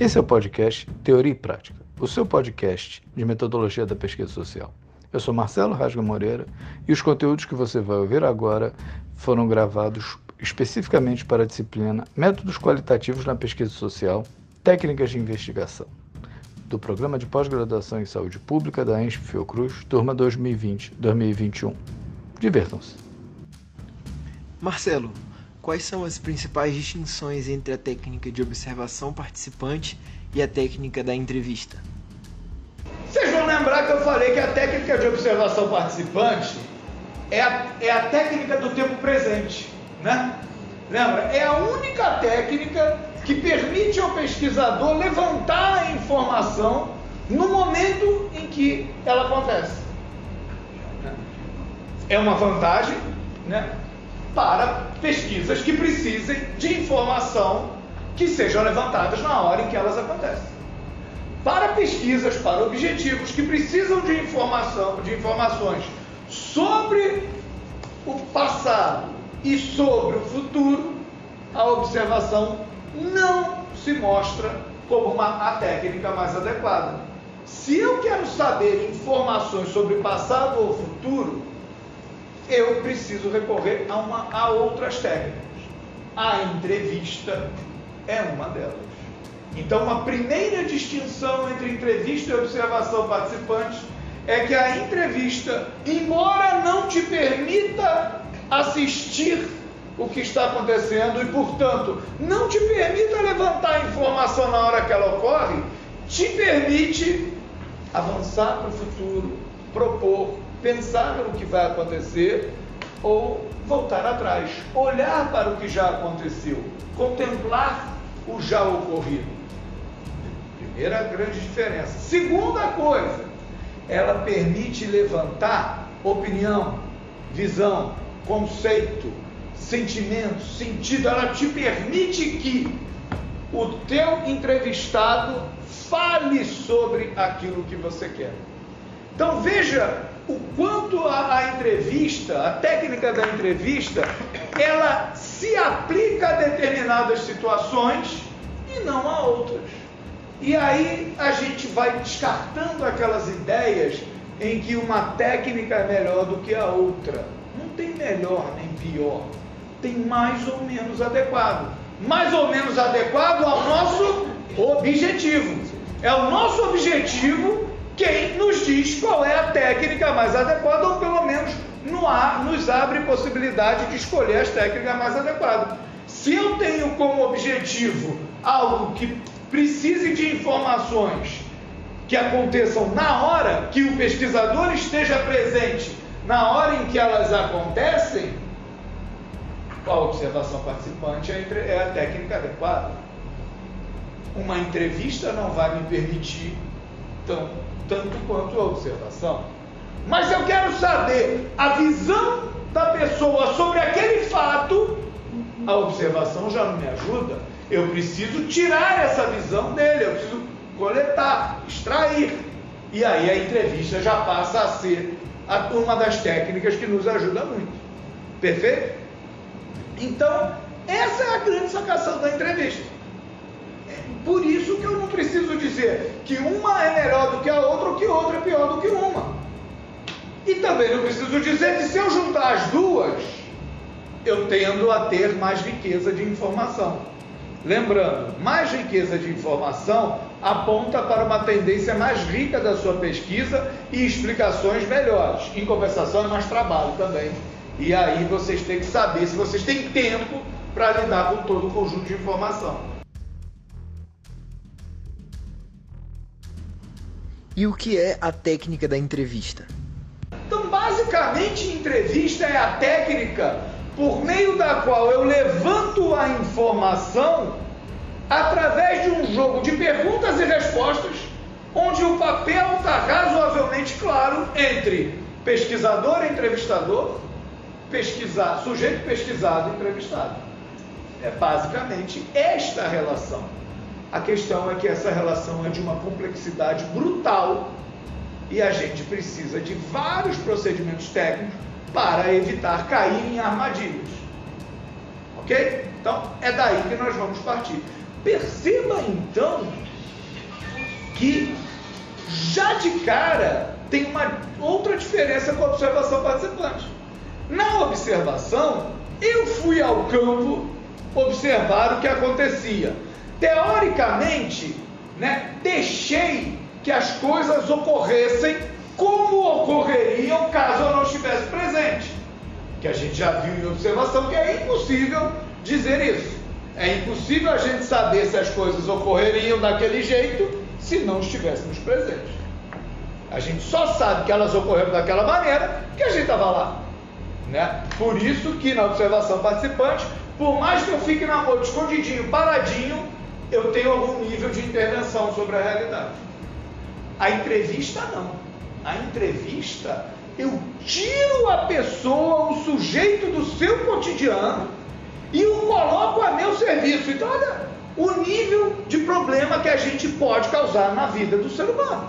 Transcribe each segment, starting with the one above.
Esse é o podcast Teoria e Prática, o seu podcast de metodologia da pesquisa social. Eu sou Marcelo Rasga Moreira e os conteúdos que você vai ouvir agora foram gravados especificamente para a disciplina Métodos Qualitativos na Pesquisa Social, Técnicas de Investigação, do Programa de Pós-Graduação em Saúde Pública da ENSP Fiocruz, turma 2020-2021. Divirtam-se. Marcelo, quais são as principais distinções entre a técnica de observação participante e a técnica da entrevista? Vocês vão lembrar que eu falei que a técnica de observação participante é a, é a técnica do tempo presente, né? Lembra? É a única técnica que permite ao pesquisador levantar a informação no momento em que ela acontece. É uma vantagem, né? Para pesquisas que precisem de informação que sejam levantadas na hora em que elas acontecem para pesquisas, para objetivos que precisam de informação, de informações sobre o passado e sobre o futuro, a observação não se mostra como uma, a técnica mais adequada. Se eu quero saber informações sobre passado ou futuro, eu preciso recorrer a, uma, a outras técnicas. A entrevista é uma delas. Então, uma primeira distinção entre entrevista e observação participante é que a entrevista, embora não te permita assistir o que está acontecendo e, portanto, não te permita levantar a informação na hora que ela ocorre, te permite avançar para o futuro, propor, pensar no que vai acontecer ou voltar atrás, olhar para o que já aconteceu, contemplar o já ocorrido. Primeira grande diferença. Segunda coisa, ela permite levantar opinião, visão, conceito, sentimento, sentido. Ela te permite que o teu entrevistado fale sobre aquilo que você quer. Então veja o quanto a, a, entrevista, a técnica da entrevista, ela se aplica a determinadas situações e não a outras. E aí a gente vai descartando aquelas ideias em que uma técnica é melhor do que a outra. Não tem melhor nem pior, tem mais ou menos adequado. Mais ou menos adequado ao nosso objetivo. É o nosso objetivo quem nos diz qual é a técnica mais adequada, ou pelo menos nos abre possibilidade de escolher as técnicas mais adequadas. Se eu tenho como objetivo algo que precise de informações que aconteçam na hora, que o pesquisador esteja presente na hora em que elas acontecem, a observação participante é, é a técnica adequada. Uma entrevista não vai me permitir tão, tanto quanto a observação. Mas eu quero saber a visão da pessoa sobre aquele fato, a observação já não me ajuda eu preciso tirar essa visão dele, eu preciso coletar, extrair. E aí a entrevista já passa a ser uma das técnicas que nos ajuda muito. Perfeito? Então, essa é a grande sacação da entrevista. Por isso que eu não preciso dizer que uma é melhor do que a outra ou que outra é pior do que uma. E também não preciso dizer que se eu juntar as duas, eu tendo a ter mais riqueza de informação. Lembrando, mais riqueza de informação aponta para uma tendência mais rica da sua pesquisa e explicações melhores. Em conversação é mais trabalho também. E aí vocês têm que saber se vocês têm tempo para lidar com todo o conjunto de informação. E o que é a técnica da entrevista? Então, basicamente, entrevista é a técnica por meio da qual eu levanto a informação através de um jogo de perguntas e respostas, onde o papel está razoavelmente claro entre pesquisador e entrevistador, pesquisar, sujeito pesquisado e entrevistado. É basicamente esta relação. A questão é que essa relação é de uma complexidade brutal e a gente precisa de vários procedimentos técnicos para evitar cair em armadilhas. Ok? Então é daí que nós vamos partir. Perceba então que já de cara tem uma outra diferença com a observação participante. Na observação, eu fui ao campo observar o que acontecia. Teoricamente, né, deixei que as coisas ocorressem como ocorreriam caso eu não estivesse presente. Que a gente já viu em observação que é impossível dizer isso. É impossível a gente saber se as coisas ocorreriam daquele jeito se não estivéssemos presentes. A gente só sabe que elas ocorreram daquela maneira que a gente estava lá. Né? Por isso que na observação participante, por mais que eu fique na moto escondidinho, paradinho, eu tenho algum nível de intervenção sobre a realidade. A entrevista não. A entrevista, eu tiro a pessoa, o sujeito do seu cotidiano e o coloco a meu serviço. Então, olha o nível de problema que a gente pode causar na vida do ser humano.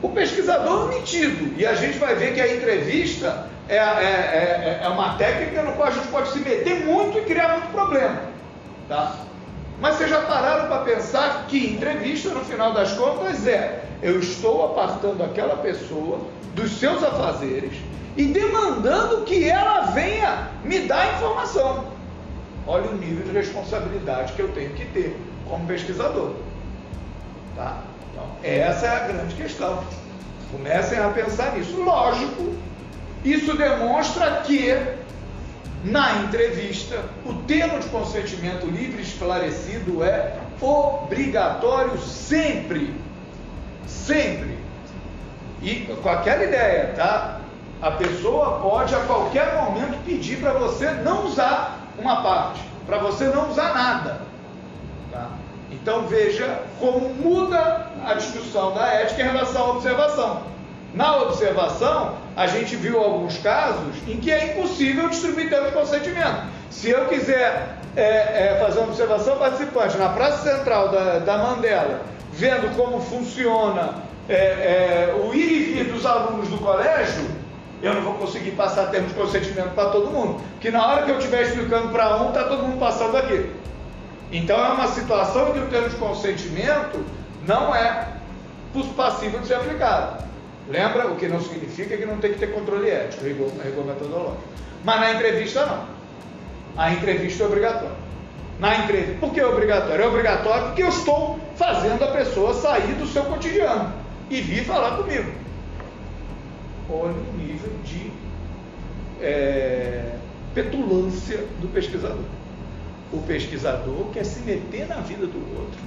O pesquisador omitido, e a gente vai ver que a entrevista é, é, é, é uma técnica no qual a gente pode se meter muito e criar muito problema. Tá? Mas vocês já pararam para pensar que entrevista, no final das contas, é eu estou apartando aquela pessoa dos seus afazeres e demandando que ela venha me dar informação. Olha o nível de responsabilidade que eu tenho que ter como pesquisador. Tá? Então, essa é a grande questão. Comecem a pensar nisso. Lógico, isso demonstra que na entrevista o termo de consentimento livre esclarecido é obrigatório sempre. Sempre. E com aquela ideia, tá? A pessoa pode a qualquer momento pedir para você não usar uma parte, para você não usar nada. Tá? Então veja como muda a discussão da ética em relação à observação. Na observação, a gente viu alguns casos em que é impossível distribuir termos de consentimento. Se eu quiser é, é, fazer uma observação participante na Praça Central da, da Mandela, vendo como funciona é, é o ir e vir dos alunos do colégio, eu não vou conseguir passar termos de consentimento para todo mundo. Que na hora que eu estiver explicando para um, está todo mundo passando aqui. Então é uma situação em que o termo de consentimento não é passível de ser aplicado. Lembra? O que não significa que não tem que ter controle ético, rigor, rigor metodológico. Mas na entrevista não. A entrevista é obrigatória. Na entrevista, por que é obrigatório? É obrigatório porque eu estou fazendo a pessoa sair do seu cotidiano e vir falar comigo olha o nível de é, petulância do pesquisador. O pesquisador quer se meter na vida do outro,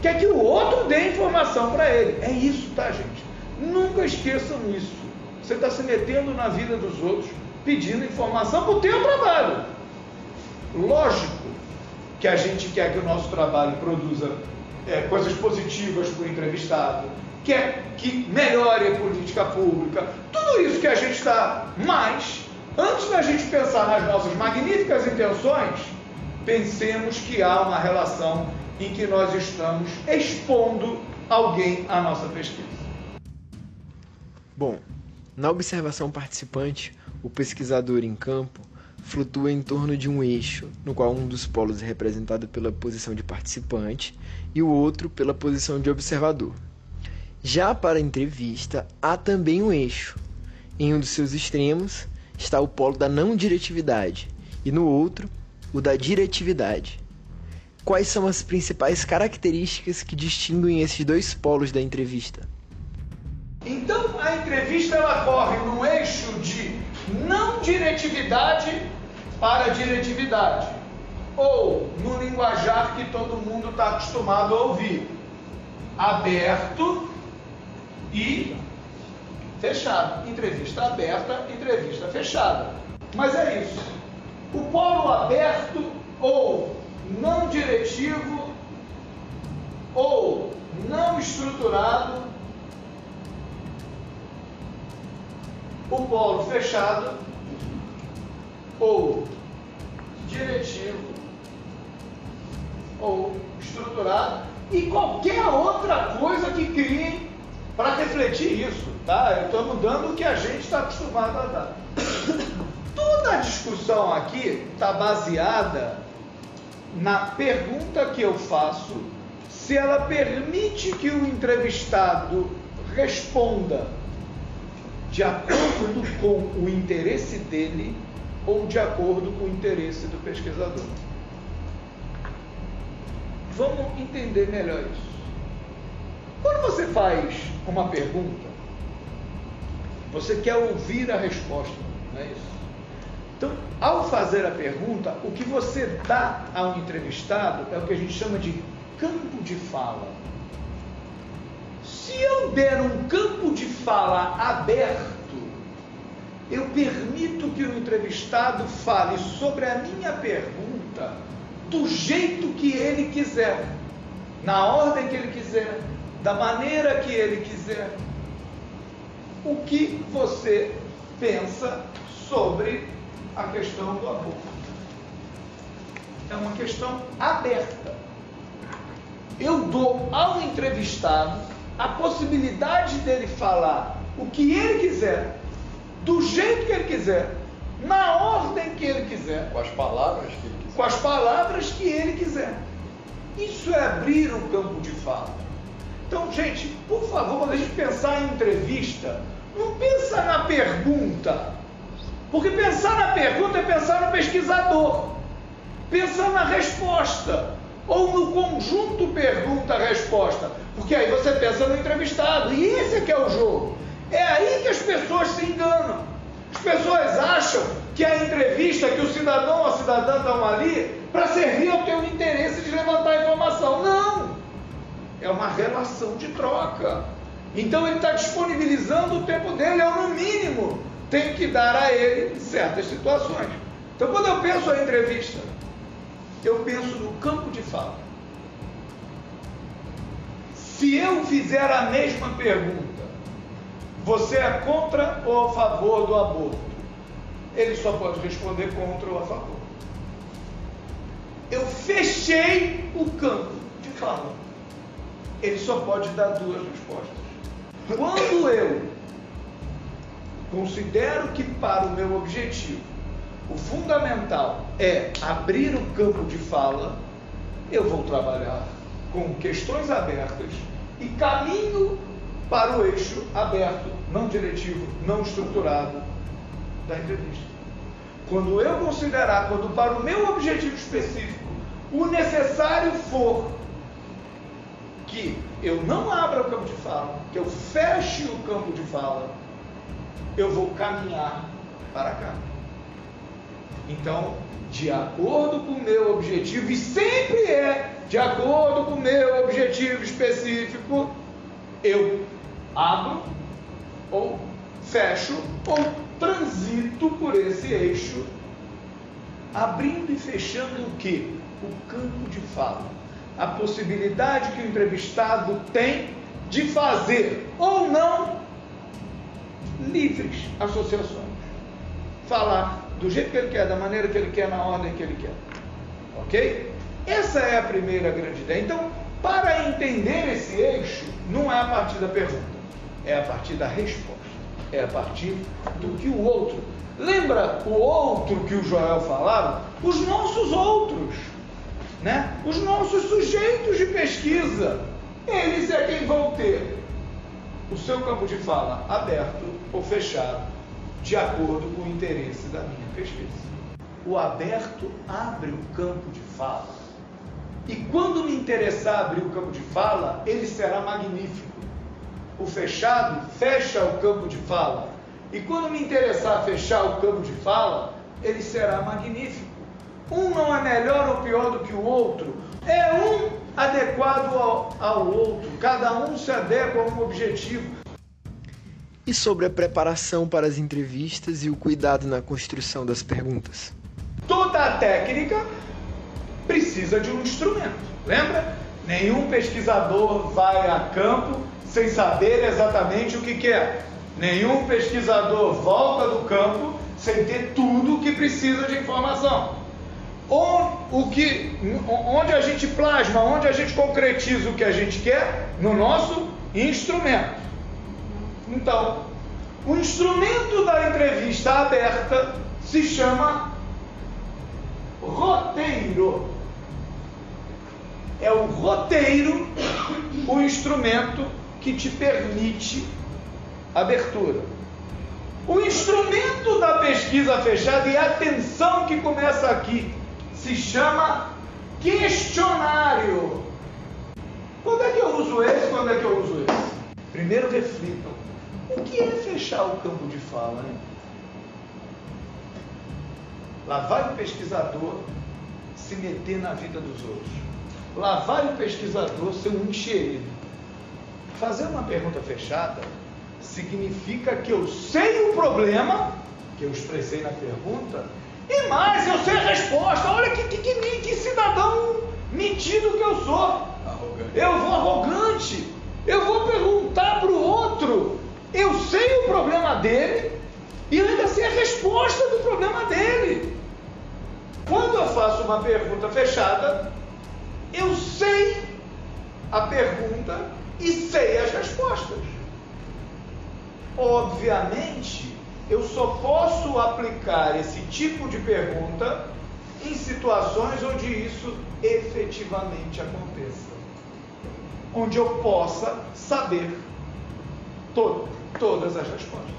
quer que o outro dê informação para ele. É isso, tá, gente? Nunca esqueçam isso. Você está se metendo na vida dos outros, pedindo informação para o teu trabalho. Lógico que a gente quer que o nosso trabalho produza é, coisas positivas para o entrevistado, quer que melhore a política pública, tudo isso que a gente está. Mas, antes da gente pensar nas nossas magníficas intenções, pensemos que há uma relação em que nós estamos expondo alguém à nossa pesquisa. Bom, na observação participante, o pesquisador em campo flutua em torno de um eixo, no qual um dos polos é representado pela posição de participante e o outro pela posição de observador. Já para a entrevista, há também um eixo. Em um dos seus extremos está o polo da não diretividade e no outro, o da diretividade. Quais são as principais características que distinguem esses dois polos da entrevista? Então, a entrevista ela corre no eixo de não diretividade para diretividade, ou no linguajar que todo mundo está acostumado a ouvir, aberto e fechado. Entrevista aberta, entrevista fechada. Mas é isso. O polo aberto ou não diretivo ou não estruturado, o polo fechado ou diretivo ou estruturado e qualquer outra coisa que crie para refletir isso, tá? Eu estou mudando o que a gente está acostumado a dar. Toda a discussão aqui está baseada na pergunta que eu faço se ela permite que o entrevistado responda de acordo com o interesse dele ou de acordo com o interesse do pesquisador. Vamos entender melhor isso. Quando você faz uma pergunta, você quer ouvir a resposta, não é isso? Então, ao fazer a pergunta, o que você dá ao entrevistado é o que a gente chama de campo de fala. Der um campo de fala aberto, eu permito que o entrevistado fale sobre a minha pergunta do jeito que ele quiser, na ordem que ele quiser, da maneira que ele quiser. O que você pensa sobre a questão do aborto? É uma questão aberta. Eu dou ao entrevistado a possibilidade dele falar o que ele quiser, do jeito que ele quiser, na ordem que ele quiser. Com as palavras que ele quiser. Com as palavras que ele quiser. Isso é abrir o campo de fala. Então, gente, por favor, quando a gente pensar em entrevista, não pensa na pergunta. Porque pensar na pergunta é pensar no pesquisador. Pensar na resposta. Ou no conjunto pergunta-resposta. Porque aí você pensa no entrevistado. E esse é que é o jogo. É aí que as pessoas se enganam. As pessoas acham que a entrevista, que o cidadão ou a cidadã estão ali para servir ao teu interesse de levantar informação. Não! É uma relação de troca. Então ele está disponibilizando o tempo dele, eu no mínimo tenho que dar a ele certas situações. Então quando eu penso a entrevista, eu penso no campo de fala. Se eu fizer a mesma pergunta, você é contra ou a favor do aborto? Ele só pode responder contra ou a favor. Eu fechei o campo de fala. Ele só pode dar duas respostas. Quando eu considero que para o meu objetivo o fundamental é abrir o campo de fala, eu vou trabalhar com questões abertas e caminho para o eixo aberto, não diretivo, não estruturado da entrevista. Quando eu considerar, quando para o meu objetivo específico, o necessário for que eu não abra o campo de fala, que eu feche o campo de fala, eu vou caminhar para cá. Então, de acordo com o meu objetivo, e sempre é de acordo com o meu objetivo específico, eu abro ou fecho ou transito por esse eixo, abrindo e fechando o que? O campo de fala. A possibilidade que o entrevistado tem de fazer ou não livres associações. Falar do jeito que ele quer, da maneira que ele quer, na ordem que ele quer. Ok? Essa é a primeira grande ideia. Então, para entender esse eixo, não é a partir da pergunta é a partir da resposta, é a partir do que o outro. Lembra o outro que o Joel falava? Os nossos outros, né? Os nossos sujeitos de pesquisa. Eles é quem vão ter o seu campo de fala aberto ou fechado, de acordo com o interesse da minha pesquisa. O aberto abre o campo de fala. E quando me interessar abrir o campo de fala, ele será magnífico o fechado fecha o campo de fala. E quando me interessar fechar o campo de fala, ele será magnífico. Um não é melhor ou pior do que o outro. É um adequado ao, ao outro. Cada um se adequa a um objetivo. E sobre a preparação para as entrevistas e o cuidado na construção das perguntas? Toda a técnica precisa de um instrumento. Lembra? Nenhum pesquisador vai a campo sem saber exatamente o que quer. Nenhum pesquisador volta do campo sem ter tudo o que precisa de informação. O que, onde a gente plasma, onde a gente concretiza o que a gente quer? No nosso instrumento. Então, o instrumento da entrevista aberta se chama roteiro. É o roteiro, o instrumento que te permite abertura. O instrumento da pesquisa fechada e atenção que começa aqui se chama questionário. Quando é que eu uso esse? Quando é que eu uso esse? Primeiro reflitam. O que é fechar o campo de fala? Hein? Lá vai o pesquisador se meter na vida dos outros. Lá vai o pesquisador ser um enxerido. Fazer uma pergunta fechada significa que eu sei o problema, que eu expressei na pergunta, e mais, eu sei a resposta. Olha que, que, que, que cidadão mentido que eu sou. Arrogante. Eu vou arrogante. Eu vou perguntar para o outro. Eu sei o problema dele e ainda sei a resposta do problema dele. Quando eu faço uma pergunta fechada, eu sei a pergunta e sei as respostas. Obviamente, eu só posso aplicar esse tipo de pergunta em situações onde isso efetivamente aconteça. Onde eu possa saber todo, todas as respostas.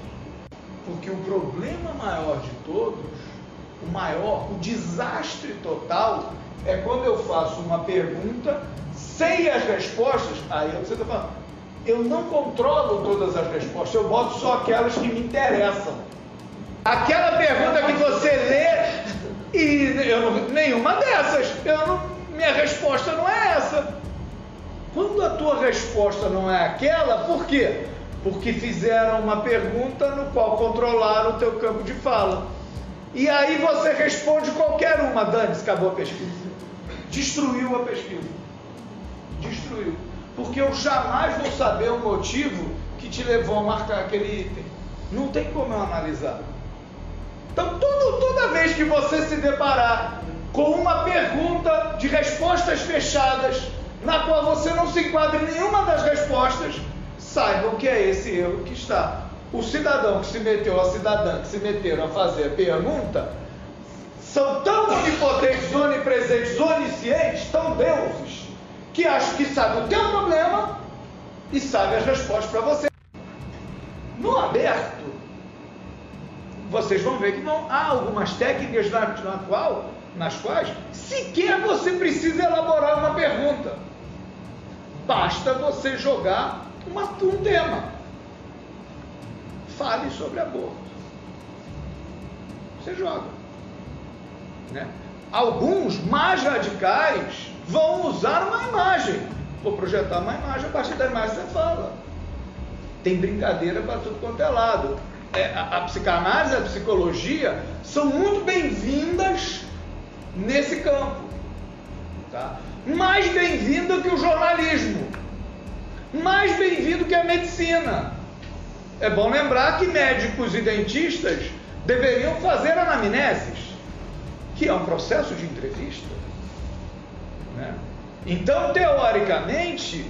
Porque o problema maior de todos, o maior, o desastre total, é quando eu faço uma pergunta, sei as respostas, aí você está falando, eu não controlo todas as respostas, eu boto só aquelas que me interessam. Aquela pergunta que você lê e eu não, nenhuma dessas, eu não, minha resposta não é essa. Quando a tua resposta não é aquela, por quê? Porque fizeram uma pergunta no qual controlaram o teu campo de fala. E aí você responde qualquer uma, dane acabou a pesquisa. Destruiu a pesquisa. Destruiu porque eu jamais vou saber o motivo que te levou a marcar aquele item. Não tem como eu analisar. Então, toda vez que você se deparar com uma pergunta de respostas fechadas, na qual você não se enquadra em nenhuma das respostas, saibam que é esse erro que está. O cidadão que se meteu, a cidadã que se meteram a fazer a pergunta, são tão onipotentes, onipresentes, oniscientes, tão deuses, que acha que sabe o teu problema e sabe as respostas para você. No aberto, vocês vão ver que não há algumas técnicas na, na qual, nas quais sequer você precisa elaborar uma pergunta. Basta você jogar uma, um tema. Fale sobre aborto. Você joga. Né? Alguns mais radicais vão usar uma imagem. Vou projetar uma imagem, a partir da imagem você fala. Tem brincadeira para tudo quanto é lado. É, a, a psicanálise a psicologia são muito bem-vindas nesse campo. Tá? Mais bem-vindo que o jornalismo. Mais bem-vindo que a medicina. É bom lembrar que médicos e dentistas deveriam fazer anamneses, que é um processo de entrevista. Né? Então, teoricamente,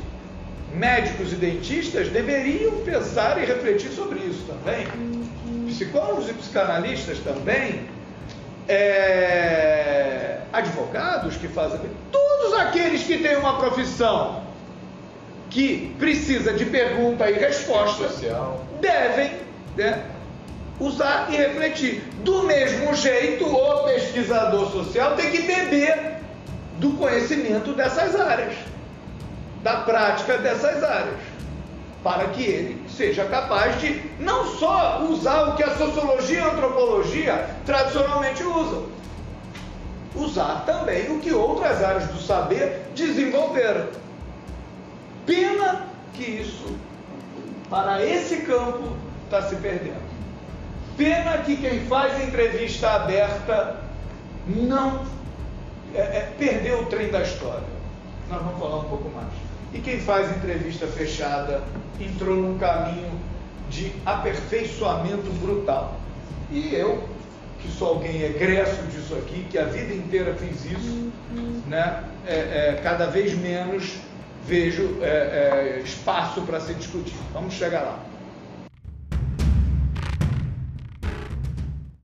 médicos e dentistas deveriam pensar e refletir sobre isso também. Psicólogos e psicanalistas também, é, advogados que fazem. Todos aqueles que têm uma profissão que precisa de pergunta e resposta devem né, usar e refletir. Do mesmo jeito, o pesquisador social tem que beber do conhecimento dessas áreas, da prática dessas áreas, para que ele seja capaz de não só usar o que a sociologia e a antropologia tradicionalmente usam, usar também o que outras áreas do saber desenvolveram. Pena que isso, para esse campo, está se perdendo. Pena que quem faz entrevista aberta não é, é, perdeu o trem da história. Nós vamos falar um pouco mais. E quem faz entrevista fechada entrou num caminho de aperfeiçoamento brutal. E eu, que sou alguém egresso disso aqui, que a vida inteira fiz isso, né, é, é, cada vez menos vejo é, é, espaço para se discutir. Vamos chegar lá.